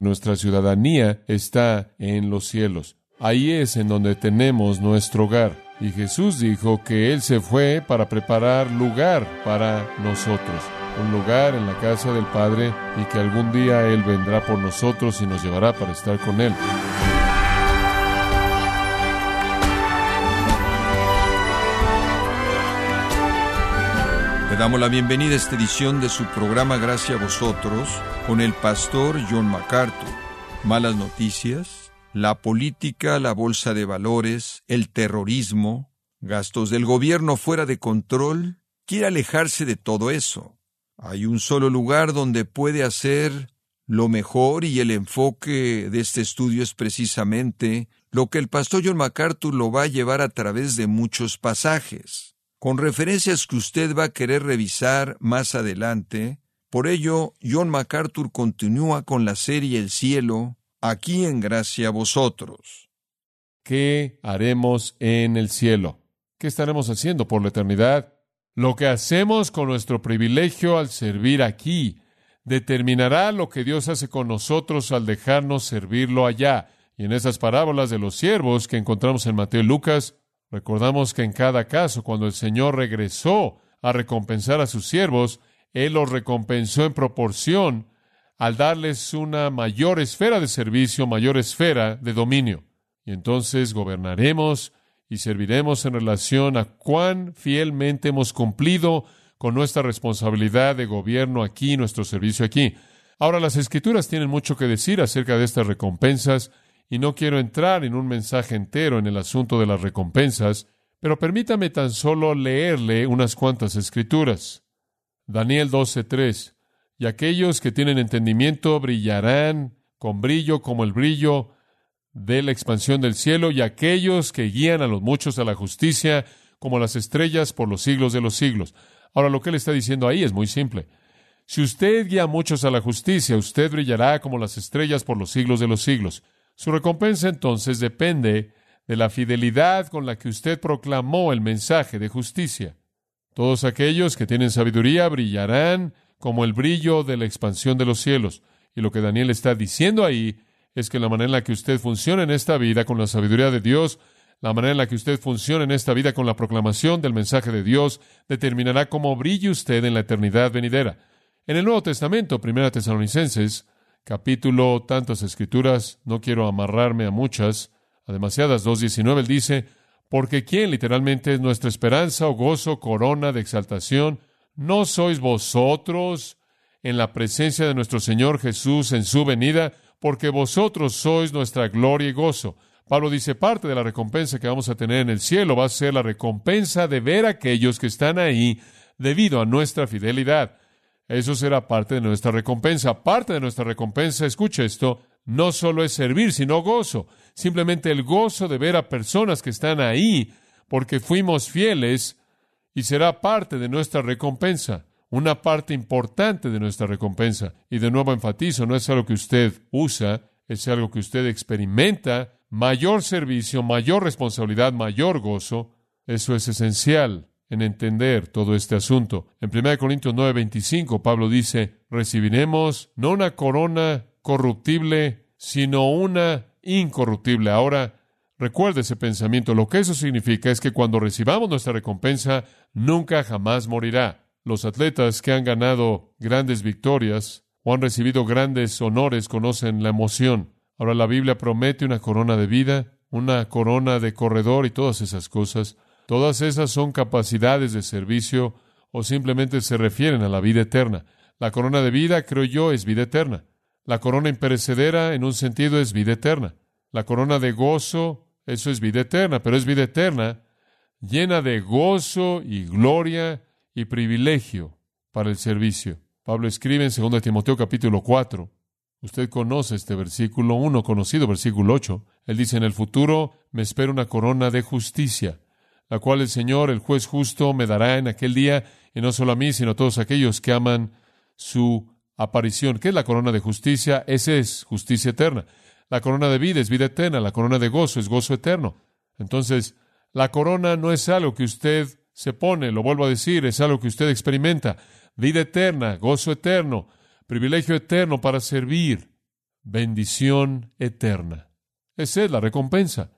Nuestra ciudadanía está en los cielos. Ahí es en donde tenemos nuestro hogar. Y Jesús dijo que Él se fue para preparar lugar para nosotros. Un lugar en la casa del Padre y que algún día Él vendrá por nosotros y nos llevará para estar con Él. Damos la bienvenida a esta edición de su programa Gracias a vosotros con el pastor John MacArthur. Malas noticias, la política, la bolsa de valores, el terrorismo, gastos del gobierno fuera de control. Quiere alejarse de todo eso. Hay un solo lugar donde puede hacer lo mejor y el enfoque de este estudio es precisamente lo que el pastor John MacArthur lo va a llevar a través de muchos pasajes con referencias que usted va a querer revisar más adelante. Por ello, John MacArthur continúa con la serie El cielo, aquí en gracia a vosotros. ¿Qué haremos en el cielo? ¿Qué estaremos haciendo por la eternidad? Lo que hacemos con nuestro privilegio al servir aquí determinará lo que Dios hace con nosotros al dejarnos servirlo allá. Y en esas parábolas de los siervos que encontramos en Mateo y Lucas, Recordamos que en cada caso, cuando el Señor regresó a recompensar a sus siervos, Él los recompensó en proporción al darles una mayor esfera de servicio, mayor esfera de dominio. Y entonces gobernaremos y serviremos en relación a cuán fielmente hemos cumplido con nuestra responsabilidad de gobierno aquí, nuestro servicio aquí. Ahora, las escrituras tienen mucho que decir acerca de estas recompensas y no quiero entrar en un mensaje entero en el asunto de las recompensas, pero permítame tan solo leerle unas cuantas escrituras. Daniel 12:3 Y aquellos que tienen entendimiento brillarán con brillo como el brillo de la expansión del cielo, y aquellos que guían a los muchos a la justicia como las estrellas por los siglos de los siglos. Ahora lo que él está diciendo ahí es muy simple. Si usted guía a muchos a la justicia, usted brillará como las estrellas por los siglos de los siglos. Su recompensa entonces depende de la fidelidad con la que usted proclamó el mensaje de justicia. Todos aquellos que tienen sabiduría brillarán como el brillo de la expansión de los cielos. Y lo que Daniel está diciendo ahí es que la manera en la que usted funciona en esta vida con la sabiduría de Dios, la manera en la que usted funciona en esta vida con la proclamación del mensaje de Dios, determinará cómo brille usted en la eternidad venidera. En el Nuevo Testamento, Primera Tesalonicenses, capítulo, tantas escrituras, no quiero amarrarme a muchas, a demasiadas. 2.19 él dice, porque ¿quién literalmente es nuestra esperanza o gozo, corona de exaltación? ¿No sois vosotros en la presencia de nuestro Señor Jesús en su venida? Porque vosotros sois nuestra gloria y gozo. Pablo dice, parte de la recompensa que vamos a tener en el cielo va a ser la recompensa de ver a aquellos que están ahí debido a nuestra fidelidad. Eso será parte de nuestra recompensa. Parte de nuestra recompensa, escuche esto, no solo es servir, sino gozo. Simplemente el gozo de ver a personas que están ahí porque fuimos fieles y será parte de nuestra recompensa, una parte importante de nuestra recompensa. Y de nuevo enfatizo, no es algo que usted usa, es algo que usted experimenta, mayor servicio, mayor responsabilidad, mayor gozo. Eso es esencial en entender todo este asunto. En 1 Corintios 9:25 Pablo dice, recibiremos no una corona corruptible, sino una incorruptible. Ahora, recuerde ese pensamiento. Lo que eso significa es que cuando recibamos nuestra recompensa, nunca jamás morirá. Los atletas que han ganado grandes victorias o han recibido grandes honores conocen la emoción. Ahora la Biblia promete una corona de vida, una corona de corredor y todas esas cosas. Todas esas son capacidades de servicio o simplemente se refieren a la vida eterna. La corona de vida, creo yo, es vida eterna. La corona imperecedera, en un sentido, es vida eterna. La corona de gozo, eso es vida eterna, pero es vida eterna llena de gozo y gloria y privilegio para el servicio. Pablo escribe en 2 Timoteo capítulo 4. Usted conoce este versículo 1, conocido versículo 8. Él dice, en el futuro me espera una corona de justicia la cual el Señor, el juez justo, me dará en aquel día, y no solo a mí, sino a todos aquellos que aman su aparición. ¿Qué es la corona de justicia? Esa es justicia eterna. La corona de vida es vida eterna, la corona de gozo es gozo eterno. Entonces, la corona no es algo que usted se pone, lo vuelvo a decir, es algo que usted experimenta. Vida eterna, gozo eterno, privilegio eterno para servir. bendición eterna. Esa es la recompensa.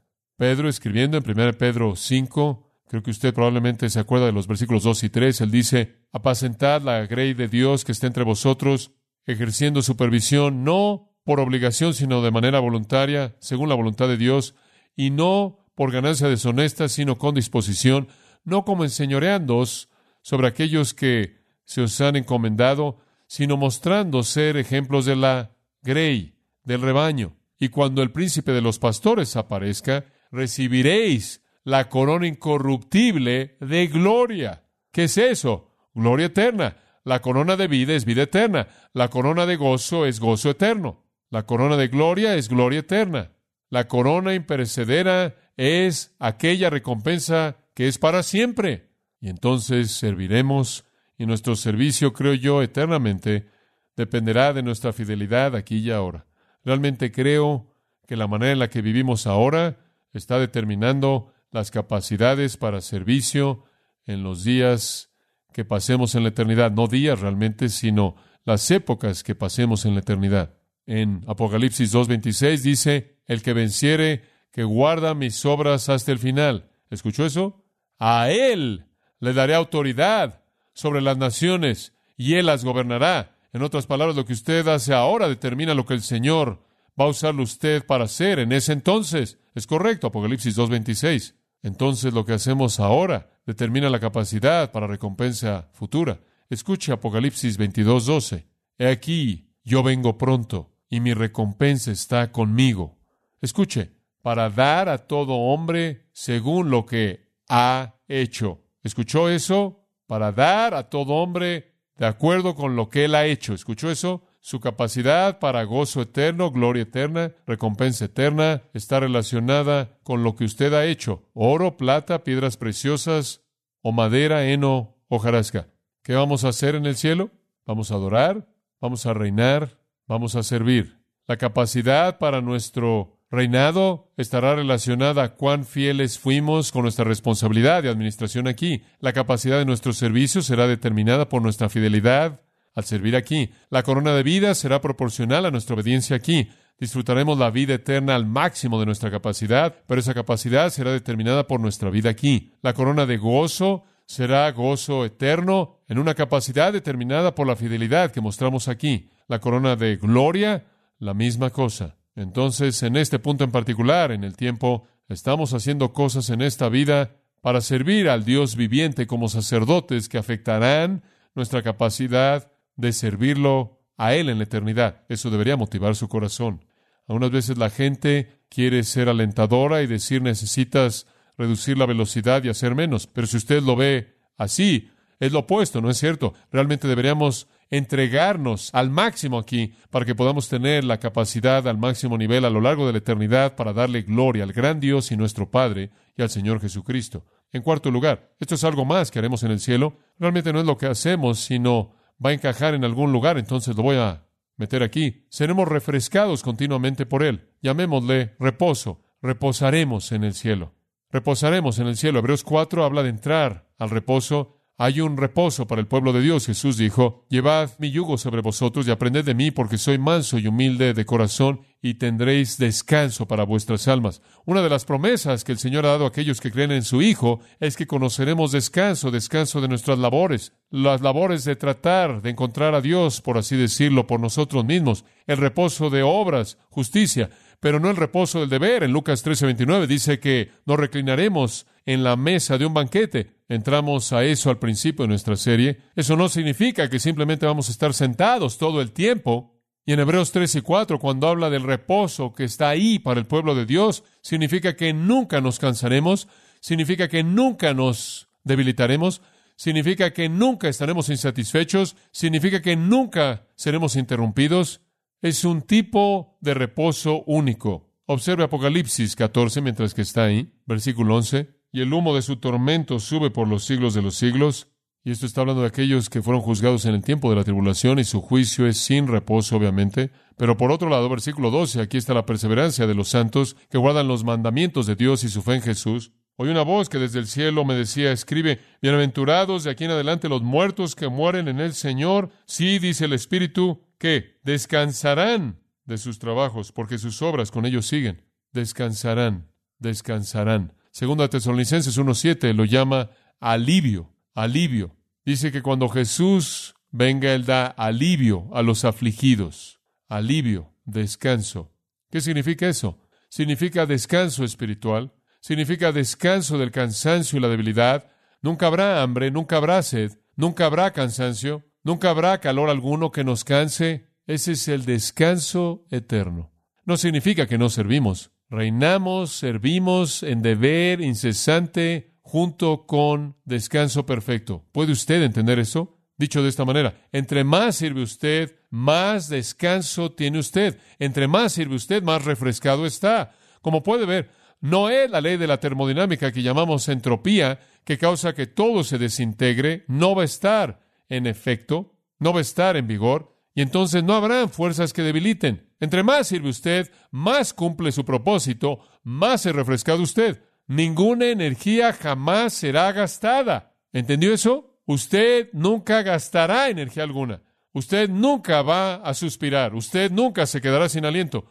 Pedro, escribiendo en 1 Pedro 5, creo que usted probablemente se acuerda de los versículos 2 y 3, él dice, apacentad la grey de Dios que está entre vosotros, ejerciendo supervisión, no por obligación, sino de manera voluntaria, según la voluntad de Dios, y no por ganancia deshonesta, sino con disposición, no como enseñoreándoos sobre aquellos que se os han encomendado, sino mostrando ser ejemplos de la grey, del rebaño. Y cuando el príncipe de los pastores aparezca, recibiréis la corona incorruptible de gloria. ¿Qué es eso? Gloria eterna. La corona de vida es vida eterna. La corona de gozo es gozo eterno. La corona de gloria es gloria eterna. La corona imperecedera es aquella recompensa que es para siempre. Y entonces serviremos y nuestro servicio, creo yo, eternamente dependerá de nuestra fidelidad aquí y ahora. Realmente creo que la manera en la que vivimos ahora está determinando las capacidades para servicio en los días que pasemos en la eternidad, no días realmente, sino las épocas que pasemos en la eternidad. En Apocalipsis 2.26 dice, el que venciere, que guarda mis obras hasta el final. ¿Escuchó eso? A él le daré autoridad sobre las naciones y él las gobernará. En otras palabras, lo que usted hace ahora determina lo que el Señor va a usarlo usted para hacer en ese entonces. Es correcto, Apocalipsis 2.26. Entonces lo que hacemos ahora determina la capacidad para recompensa futura. Escuche Apocalipsis 22.12. He aquí, yo vengo pronto, y mi recompensa está conmigo. Escuche, para dar a todo hombre según lo que ha hecho. ¿Escuchó eso? Para dar a todo hombre de acuerdo con lo que él ha hecho. ¿Escuchó eso? Su capacidad para gozo eterno, gloria eterna, recompensa eterna, está relacionada con lo que usted ha hecho. Oro, plata, piedras preciosas, o madera, heno, hojarasca. ¿Qué vamos a hacer en el cielo? Vamos a adorar, vamos a reinar, vamos a servir. La capacidad para nuestro reinado estará relacionada a cuán fieles fuimos con nuestra responsabilidad de administración aquí. La capacidad de nuestro servicio será determinada por nuestra fidelidad al servir aquí. La corona de vida será proporcional a nuestra obediencia aquí. Disfrutaremos la vida eterna al máximo de nuestra capacidad, pero esa capacidad será determinada por nuestra vida aquí. La corona de gozo será gozo eterno en una capacidad determinada por la fidelidad que mostramos aquí. La corona de gloria, la misma cosa. Entonces, en este punto en particular, en el tiempo, estamos haciendo cosas en esta vida para servir al Dios viviente como sacerdotes que afectarán nuestra capacidad de servirlo a Él en la eternidad. Eso debería motivar su corazón. Algunas veces la gente quiere ser alentadora y decir necesitas reducir la velocidad y hacer menos. Pero si usted lo ve así, es lo opuesto, ¿no es cierto? Realmente deberíamos entregarnos al máximo aquí para que podamos tener la capacidad al máximo nivel a lo largo de la eternidad para darle gloria al gran Dios y nuestro Padre y al Señor Jesucristo. En cuarto lugar, esto es algo más que haremos en el cielo. Realmente no es lo que hacemos, sino va a encajar en algún lugar, entonces lo voy a meter aquí. Seremos refrescados continuamente por Él. Llamémosle reposo. Reposaremos en el cielo. Reposaremos en el cielo. Hebreos 4 habla de entrar al reposo hay un reposo para el pueblo de Dios. Jesús dijo, Llevad mi yugo sobre vosotros y aprended de mí, porque soy manso y humilde de corazón, y tendréis descanso para vuestras almas. Una de las promesas que el Señor ha dado a aquellos que creen en su Hijo es que conoceremos descanso, descanso de nuestras labores, las labores de tratar de encontrar a Dios, por así decirlo, por nosotros mismos, el reposo de obras, justicia, pero no el reposo del deber. En Lucas 13:29 dice que nos reclinaremos en la mesa de un banquete. Entramos a eso al principio de nuestra serie. Eso no significa que simplemente vamos a estar sentados todo el tiempo. Y en Hebreos 3 y 4, cuando habla del reposo que está ahí para el pueblo de Dios, significa que nunca nos cansaremos, significa que nunca nos debilitaremos, significa que nunca estaremos insatisfechos, significa que nunca seremos interrumpidos, es un tipo de reposo único. Observe Apocalipsis 14 mientras que está ahí, versículo 11, y el humo de su tormento sube por los siglos de los siglos. Y esto está hablando de aquellos que fueron juzgados en el tiempo de la tribulación y su juicio es sin reposo, obviamente. Pero por otro lado, versículo 12, aquí está la perseverancia de los santos que guardan los mandamientos de Dios y su fe en Jesús. Oí una voz que desde el cielo me decía, escribe, bienaventurados de aquí en adelante los muertos que mueren en el Señor. Sí, dice el Espíritu, que descansarán de sus trabajos, porque sus obras con ellos siguen. Descansarán, descansarán. Segundo a Tesalonicenses 1.7 lo llama alivio, alivio. Dice que cuando Jesús venga, Él da alivio a los afligidos. Alivio, descanso. ¿Qué significa eso? Significa descanso espiritual, significa descanso del cansancio y la debilidad. Nunca habrá hambre, nunca habrá sed, nunca habrá cansancio, nunca habrá calor alguno que nos canse. Ese es el descanso eterno. No significa que no servimos. Reinamos, servimos en deber incesante junto con descanso perfecto. ¿Puede usted entender eso? Dicho de esta manera, entre más sirve usted, más descanso tiene usted. Entre más sirve usted, más refrescado está. Como puede ver, no es la ley de la termodinámica que llamamos entropía, que causa que todo se desintegre, no va a estar en efecto, no va a estar en vigor, y entonces no habrán fuerzas que debiliten. Entre más sirve usted, más cumple su propósito, más se refrescado usted. Ninguna energía jamás será gastada. ¿Entendió eso? Usted nunca gastará energía alguna. Usted nunca va a suspirar. Usted nunca se quedará sin aliento.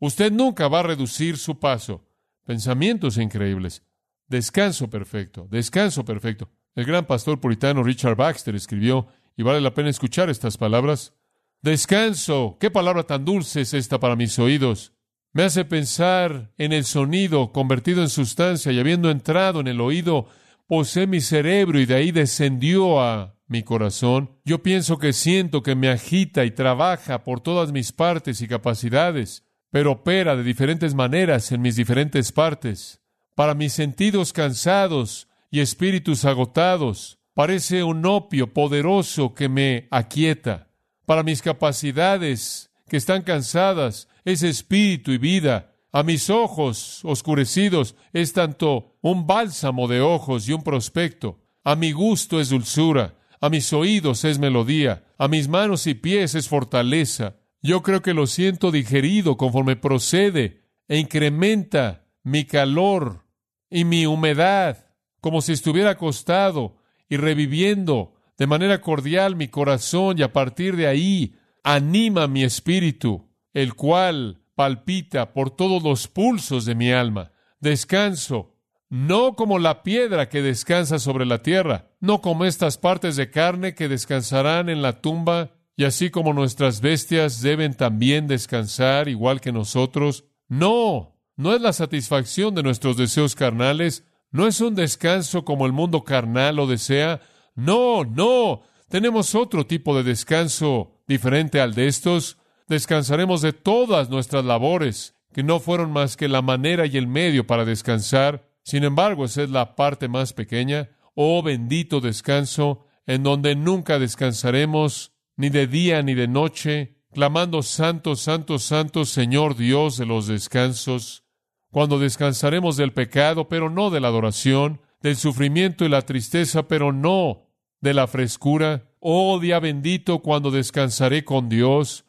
Usted nunca va a reducir su paso. Pensamientos increíbles. Descanso perfecto. Descanso perfecto. El gran pastor puritano Richard Baxter escribió, y vale la pena escuchar estas palabras, Descanso. Qué palabra tan dulce es esta para mis oídos. Me hace pensar en el sonido convertido en sustancia y habiendo entrado en el oído, posee mi cerebro y de ahí descendió a mi corazón. Yo pienso que siento que me agita y trabaja por todas mis partes y capacidades, pero opera de diferentes maneras en mis diferentes partes. Para mis sentidos cansados y espíritus agotados, parece un opio poderoso que me aquieta para mis capacidades que están cansadas, es espíritu y vida. A mis ojos oscurecidos es tanto un bálsamo de ojos y un prospecto. A mi gusto es dulzura. A mis oídos es melodía. A mis manos y pies es fortaleza. Yo creo que lo siento digerido conforme procede e incrementa mi calor y mi humedad, como si estuviera acostado y reviviendo de manera cordial mi corazón y a partir de ahí anima mi espíritu, el cual palpita por todos los pulsos de mi alma. Descanso, no como la piedra que descansa sobre la tierra, no como estas partes de carne que descansarán en la tumba, y así como nuestras bestias deben también descansar igual que nosotros. No, no es la satisfacción de nuestros deseos carnales, no es un descanso como el mundo carnal lo desea, no, no. Tenemos otro tipo de descanso diferente al de estos. Descansaremos de todas nuestras labores, que no fueron más que la manera y el medio para descansar. Sin embargo, esa es la parte más pequeña. Oh bendito descanso, en donde nunca descansaremos, ni de día ni de noche, clamando Santo, Santo, Santo, Señor Dios de los descansos, cuando descansaremos del pecado, pero no de la adoración, del sufrimiento y la tristeza, pero no de la frescura. Oh día bendito cuando descansaré con Dios,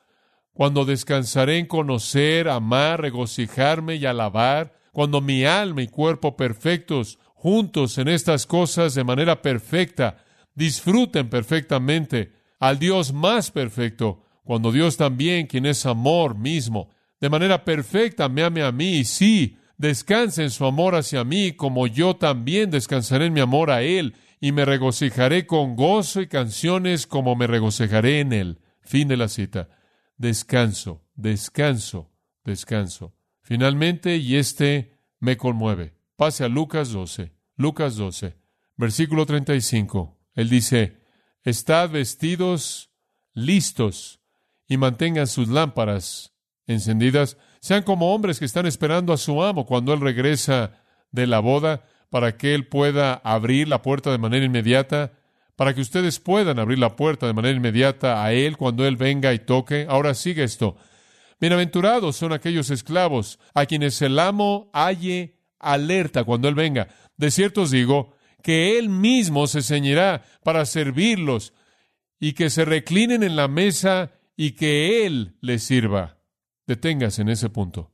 cuando descansaré en conocer, amar, regocijarme y alabar, cuando mi alma y cuerpo perfectos, juntos en estas cosas de manera perfecta, disfruten perfectamente al Dios más perfecto, cuando Dios también, quien es amor mismo, de manera perfecta me ame a mí, y sí, descanse en su amor hacia mí, como yo también descansaré en mi amor a Él, y me regocijaré con gozo y canciones como me regocijaré en él. Fin de la cita. Descanso, descanso, descanso. Finalmente, y este me conmueve. Pase a Lucas 12. Lucas 12, versículo 35. Él dice, Estad vestidos, listos, y mantengan sus lámparas encendidas. Sean como hombres que están esperando a su amo cuando él regresa de la boda para que Él pueda abrir la puerta de manera inmediata, para que ustedes puedan abrir la puerta de manera inmediata a Él cuando Él venga y toque. Ahora sigue esto. Bienaventurados son aquellos esclavos a quienes el amo halle alerta cuando Él venga. De cierto os digo que Él mismo se ceñirá para servirlos y que se reclinen en la mesa y que Él les sirva. Deténgase en ese punto.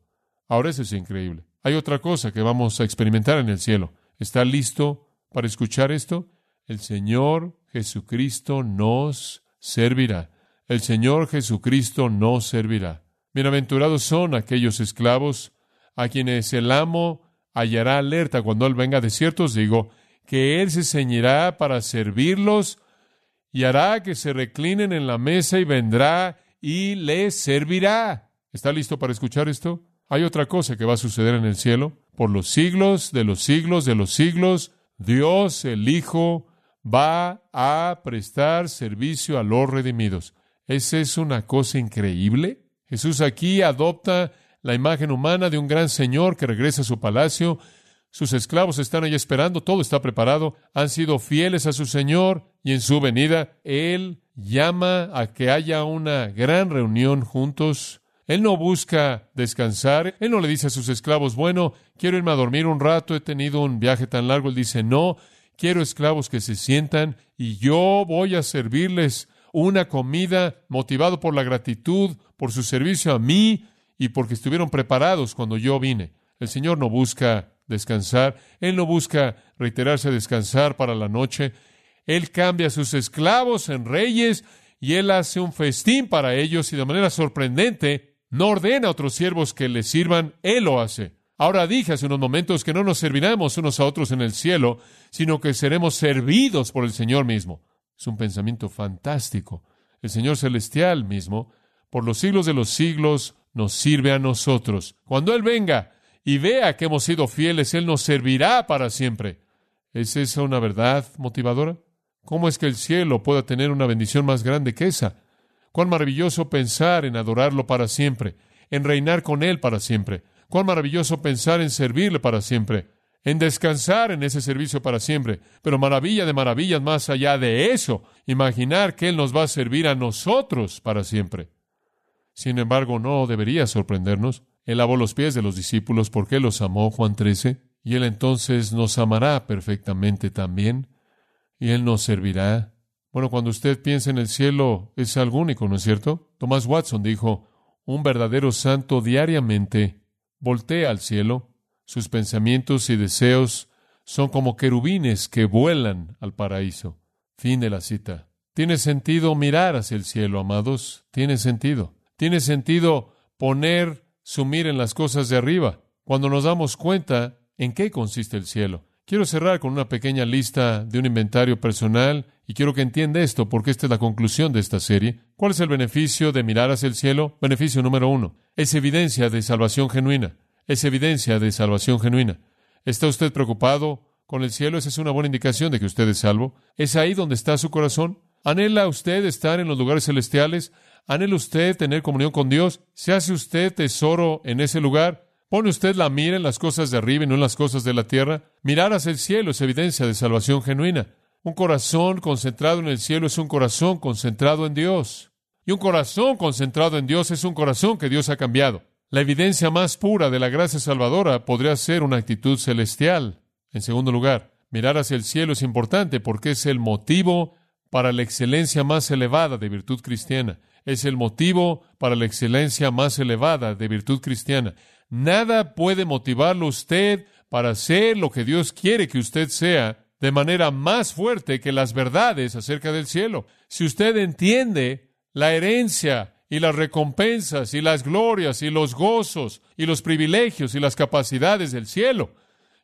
Ahora eso es increíble. Hay otra cosa que vamos a experimentar en el cielo. ¿Está listo para escuchar esto? El Señor Jesucristo nos servirá. El Señor Jesucristo nos servirá. Bienaventurados son aquellos esclavos a quienes el amo hallará alerta cuando Él venga. De cierto os digo que Él se ceñirá para servirlos y hará que se reclinen en la mesa y vendrá y les servirá. ¿Está listo para escuchar esto? Hay otra cosa que va a suceder en el cielo. Por los siglos de los siglos de los siglos, Dios el Hijo va a prestar servicio a los redimidos. ¿Esa es una cosa increíble? Jesús aquí adopta la imagen humana de un gran señor que regresa a su palacio. Sus esclavos están ahí esperando, todo está preparado, han sido fieles a su Señor y en su venida Él llama a que haya una gran reunión juntos. Él no busca descansar, Él no le dice a sus esclavos, bueno, quiero irme a dormir un rato, he tenido un viaje tan largo. Él dice, no, quiero esclavos que se sientan y yo voy a servirles una comida motivado por la gratitud, por su servicio a mí y porque estuvieron preparados cuando yo vine. El Señor no busca descansar, Él no busca reiterarse a descansar para la noche, Él cambia a sus esclavos en reyes y Él hace un festín para ellos y de manera sorprendente no ordena a otros siervos que les sirvan, Él lo hace. Ahora dije hace unos momentos que no nos serviremos unos a otros en el cielo, sino que seremos servidos por el Señor mismo. Es un pensamiento fantástico. El Señor celestial mismo, por los siglos de los siglos, nos sirve a nosotros. Cuando Él venga y vea que hemos sido fieles, Él nos servirá para siempre. ¿Es esa una verdad motivadora? ¿Cómo es que el cielo pueda tener una bendición más grande que esa? Cuán maravilloso pensar en adorarlo para siempre, en reinar con Él para siempre. Cuán maravilloso pensar en servirle para siempre, en descansar en ese servicio para siempre. Pero maravilla de maravillas más allá de eso, imaginar que Él nos va a servir a nosotros para siempre. Sin embargo, no debería sorprendernos. Él lavó los pies de los discípulos porque Él los amó, Juan 13, y Él entonces nos amará perfectamente también, y Él nos servirá. Bueno, cuando usted piensa en el cielo, es algo único, ¿no es cierto? Thomas Watson dijo, un verdadero santo diariamente voltea al cielo, sus pensamientos y deseos son como querubines que vuelan al paraíso. Fin de la cita. Tiene sentido mirar hacia el cielo, amados. Tiene sentido. Tiene sentido poner su mira en las cosas de arriba, cuando nos damos cuenta en qué consiste el cielo. Quiero cerrar con una pequeña lista de un inventario personal y quiero que entienda esto porque esta es la conclusión de esta serie. ¿Cuál es el beneficio de mirar hacia el cielo? Beneficio número uno. Es evidencia de salvación genuina. Es evidencia de salvación genuina. ¿Está usted preocupado con el cielo? Esa es una buena indicación de que usted es salvo. ¿Es ahí donde está su corazón? ¿Anhela usted estar en los lugares celestiales? ¿Anhela usted tener comunión con Dios? ¿Se hace usted tesoro en ese lugar? ¿Pone usted la mira en las cosas de arriba y no en las cosas de la tierra? Mirar hacia el cielo es evidencia de salvación genuina. Un corazón concentrado en el cielo es un corazón concentrado en Dios. Y un corazón concentrado en Dios es un corazón que Dios ha cambiado. La evidencia más pura de la gracia salvadora podría ser una actitud celestial. En segundo lugar, mirar hacia el cielo es importante porque es el motivo para la excelencia más elevada de virtud cristiana. Es el motivo para la excelencia más elevada de virtud cristiana. Nada puede motivarlo usted para ser lo que Dios quiere que usted sea de manera más fuerte que las verdades acerca del cielo. Si usted entiende la herencia y las recompensas y las glorias y los gozos y los privilegios y las capacidades del cielo,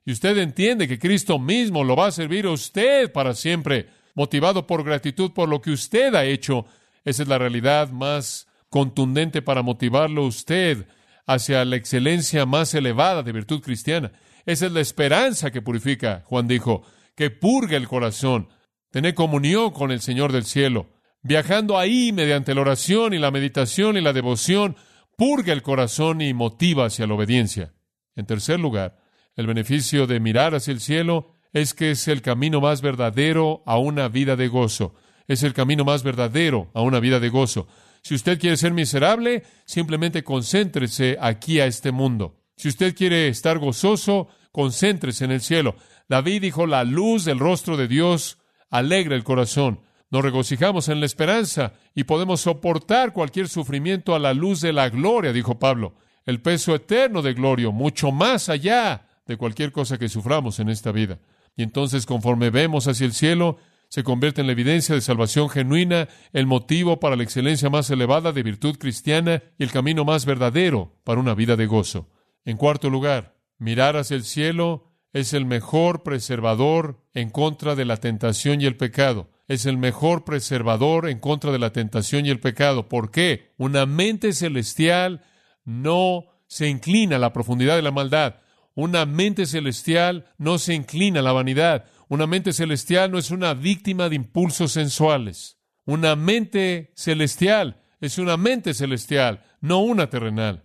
y usted entiende que Cristo mismo lo va a servir a usted para siempre, motivado por gratitud por lo que usted ha hecho, esa es la realidad más contundente para motivarlo a usted hacia la excelencia más elevada de virtud cristiana. Esa es la esperanza que purifica, Juan dijo que purga el corazón, tener comunión con el Señor del cielo, viajando ahí mediante la oración y la meditación y la devoción, purga el corazón y motiva hacia la obediencia. En tercer lugar, el beneficio de mirar hacia el cielo es que es el camino más verdadero a una vida de gozo. Es el camino más verdadero a una vida de gozo. Si usted quiere ser miserable, simplemente concéntrese aquí a este mundo. Si usted quiere estar gozoso, concéntrese en el cielo. David dijo, la luz del rostro de Dios alegra el corazón. Nos regocijamos en la esperanza y podemos soportar cualquier sufrimiento a la luz de la gloria, dijo Pablo. El peso eterno de gloria, mucho más allá de cualquier cosa que suframos en esta vida. Y entonces, conforme vemos hacia el cielo, se convierte en la evidencia de salvación genuina, el motivo para la excelencia más elevada de virtud cristiana y el camino más verdadero para una vida de gozo. En cuarto lugar, mirar hacia el cielo es el mejor preservador en contra de la tentación y el pecado. Es el mejor preservador en contra de la tentación y el pecado. ¿Por qué? Una mente celestial no se inclina a la profundidad de la maldad. Una mente celestial no se inclina a la vanidad. Una mente celestial no es una víctima de impulsos sensuales. Una mente celestial es una mente celestial, no una terrenal.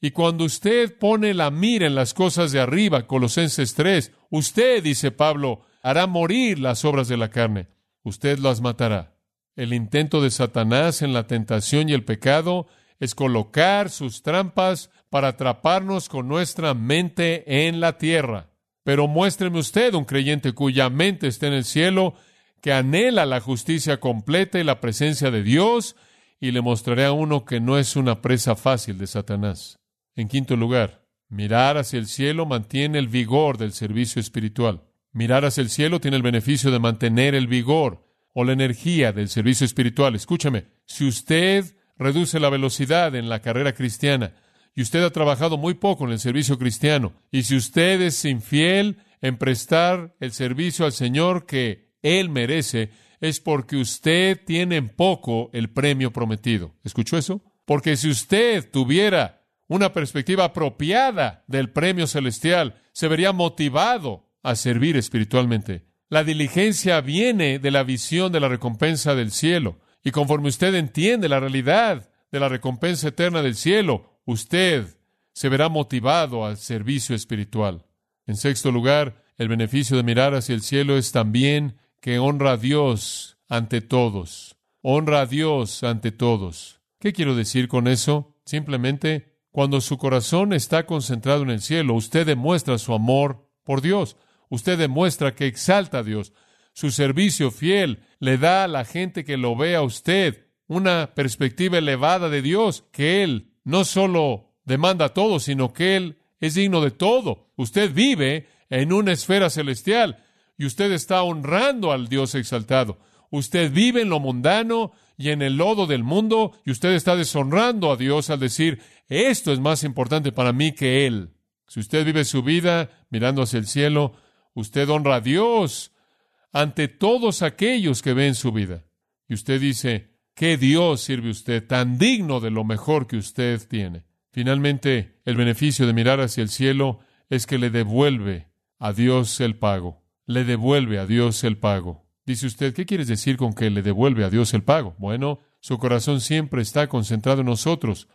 Y cuando usted pone la mira en las cosas de arriba, Colosenses 3, usted, dice Pablo, hará morir las obras de la carne. Usted las matará. El intento de Satanás en la tentación y el pecado es colocar sus trampas para atraparnos con nuestra mente en la tierra. Pero muéstreme usted un creyente cuya mente está en el cielo, que anhela la justicia completa y la presencia de Dios, y le mostraré a uno que no es una presa fácil de Satanás. En quinto lugar, mirar hacia el cielo mantiene el vigor del servicio espiritual. Mirar hacia el cielo tiene el beneficio de mantener el vigor o la energía del servicio espiritual. Escúchame, si usted reduce la velocidad en la carrera cristiana y usted ha trabajado muy poco en el servicio cristiano, y si usted es infiel en prestar el servicio al Señor que Él merece, es porque usted tiene en poco el premio prometido. ¿Escuchó eso? Porque si usted tuviera una perspectiva apropiada del premio celestial, se vería motivado a servir espiritualmente. La diligencia viene de la visión de la recompensa del cielo. Y conforme usted entiende la realidad de la recompensa eterna del cielo, usted se verá motivado al servicio espiritual. En sexto lugar, el beneficio de mirar hacia el cielo es también que honra a Dios ante todos. Honra a Dios ante todos. ¿Qué quiero decir con eso? Simplemente cuando su corazón está concentrado en el cielo, usted demuestra su amor por Dios. Usted demuestra que exalta a Dios. Su servicio fiel le da a la gente que lo ve a usted una perspectiva elevada de Dios, que Él no solo demanda todo, sino que Él es digno de todo. Usted vive en una esfera celestial y usted está honrando al Dios exaltado. Usted vive en lo mundano y en el lodo del mundo y usted está deshonrando a Dios al decir, esto es más importante para mí que Él. Si usted vive su vida mirando hacia el cielo, usted honra a Dios ante todos aquellos que ven su vida. Y usted dice, ¿qué Dios sirve usted tan digno de lo mejor que usted tiene? Finalmente, el beneficio de mirar hacia el cielo es que le devuelve a Dios el pago. Le devuelve a Dios el pago. Dice usted, ¿qué quieres decir con que le devuelve a Dios el pago? Bueno, su corazón siempre está concentrado en nosotros.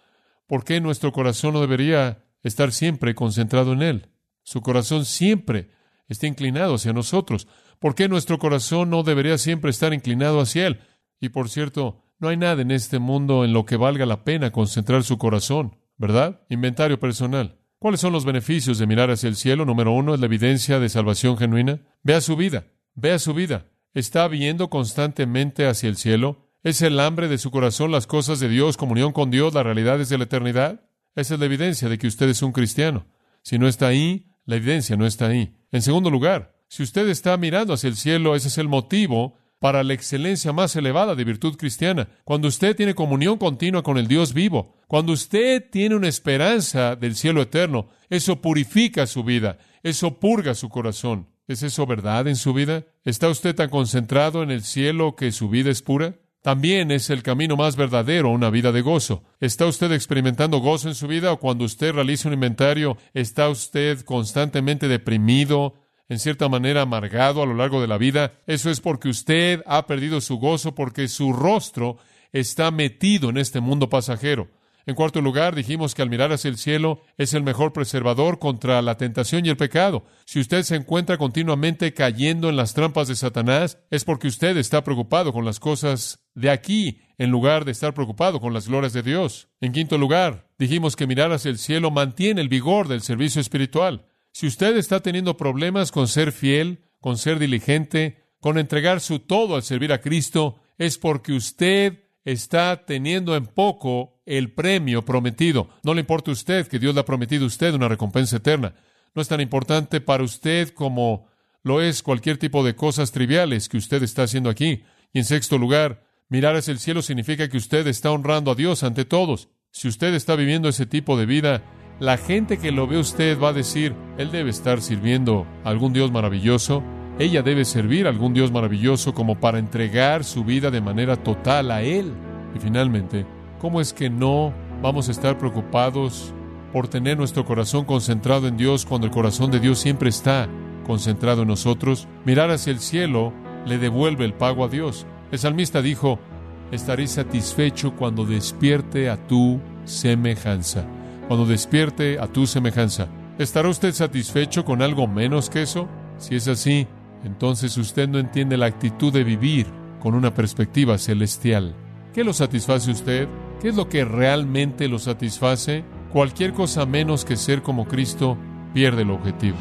¿Por qué nuestro corazón no debería estar siempre concentrado en Él? Su corazón siempre está inclinado hacia nosotros. ¿Por qué nuestro corazón no debería siempre estar inclinado hacia Él? Y por cierto, no hay nada en este mundo en lo que valga la pena concentrar su corazón, ¿verdad? Inventario personal. ¿Cuáles son los beneficios de mirar hacia el cielo? Número uno es la evidencia de salvación genuina. Vea su vida, vea su vida. ¿Está viendo constantemente hacia el cielo? ¿Es el hambre de su corazón las cosas de Dios, comunión con Dios, las realidades de la eternidad? Esa es la evidencia de que usted es un cristiano. Si no está ahí, la evidencia no está ahí. En segundo lugar, si usted está mirando hacia el cielo, ese es el motivo para la excelencia más elevada de virtud cristiana. Cuando usted tiene comunión continua con el Dios vivo, cuando usted tiene una esperanza del cielo eterno, eso purifica su vida, eso purga su corazón. ¿Es eso verdad en su vida? ¿Está usted tan concentrado en el cielo que su vida es pura? También es el camino más verdadero a una vida de gozo. ¿Está usted experimentando gozo en su vida o cuando usted realiza un inventario, está usted constantemente deprimido, en cierta manera amargado a lo largo de la vida? Eso es porque usted ha perdido su gozo porque su rostro está metido en este mundo pasajero. En cuarto lugar, dijimos que al mirar hacia el cielo es el mejor preservador contra la tentación y el pecado. Si usted se encuentra continuamente cayendo en las trampas de Satanás, es porque usted está preocupado con las cosas de aquí en lugar de estar preocupado con las glorias de Dios. En quinto lugar, dijimos que mirar hacia el cielo mantiene el vigor del servicio espiritual. Si usted está teniendo problemas con ser fiel, con ser diligente, con entregar su todo al servir a Cristo, es porque usted está teniendo en poco el premio prometido. No le importa a usted que Dios le ha prometido a usted una recompensa eterna. No es tan importante para usted como lo es cualquier tipo de cosas triviales que usted está haciendo aquí. Y en sexto lugar, mirar hacia el cielo significa que usted está honrando a Dios ante todos. Si usted está viviendo ese tipo de vida, la gente que lo ve usted va a decir, él debe estar sirviendo a algún Dios maravilloso, ella debe servir a algún Dios maravilloso como para entregar su vida de manera total a Él. Y finalmente, ¿cómo es que no vamos a estar preocupados por tener nuestro corazón concentrado en Dios cuando el corazón de Dios siempre está concentrado en nosotros? Mirar hacia el cielo le devuelve el pago a Dios. El salmista dijo, estaré satisfecho cuando despierte a tu semejanza. Cuando despierte a tu semejanza. ¿Estará usted satisfecho con algo menos que eso? Si es así, entonces usted no entiende la actitud de vivir con una perspectiva celestial. ¿Qué lo satisface usted? ¿Qué es lo que realmente lo satisface? Cualquier cosa menos que ser como Cristo pierde el objetivo.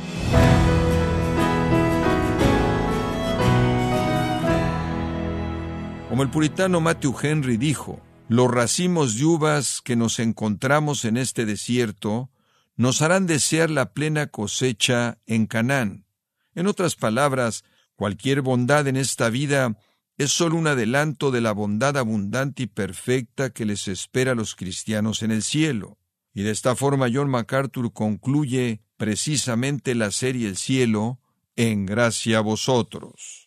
Como el puritano Matthew Henry dijo, los racimos de uvas que nos encontramos en este desierto nos harán desear la plena cosecha en Canaán. En otras palabras, cualquier bondad en esta vida es sólo un adelanto de la bondad abundante y perfecta que les espera a los cristianos en el cielo. Y de esta forma John MacArthur concluye precisamente la serie El cielo, en gracia a vosotros.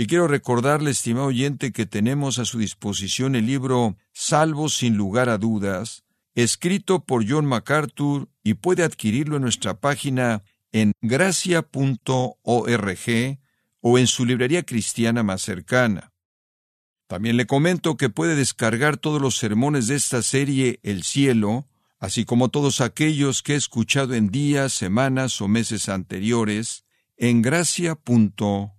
Y quiero recordarle, estimado oyente, que tenemos a su disposición el libro Salvo sin lugar a dudas, escrito por John MacArthur y puede adquirirlo en nuestra página en gracia.org o en su librería cristiana más cercana. También le comento que puede descargar todos los sermones de esta serie El cielo, así como todos aquellos que he escuchado en días, semanas o meses anteriores, en gracia.org.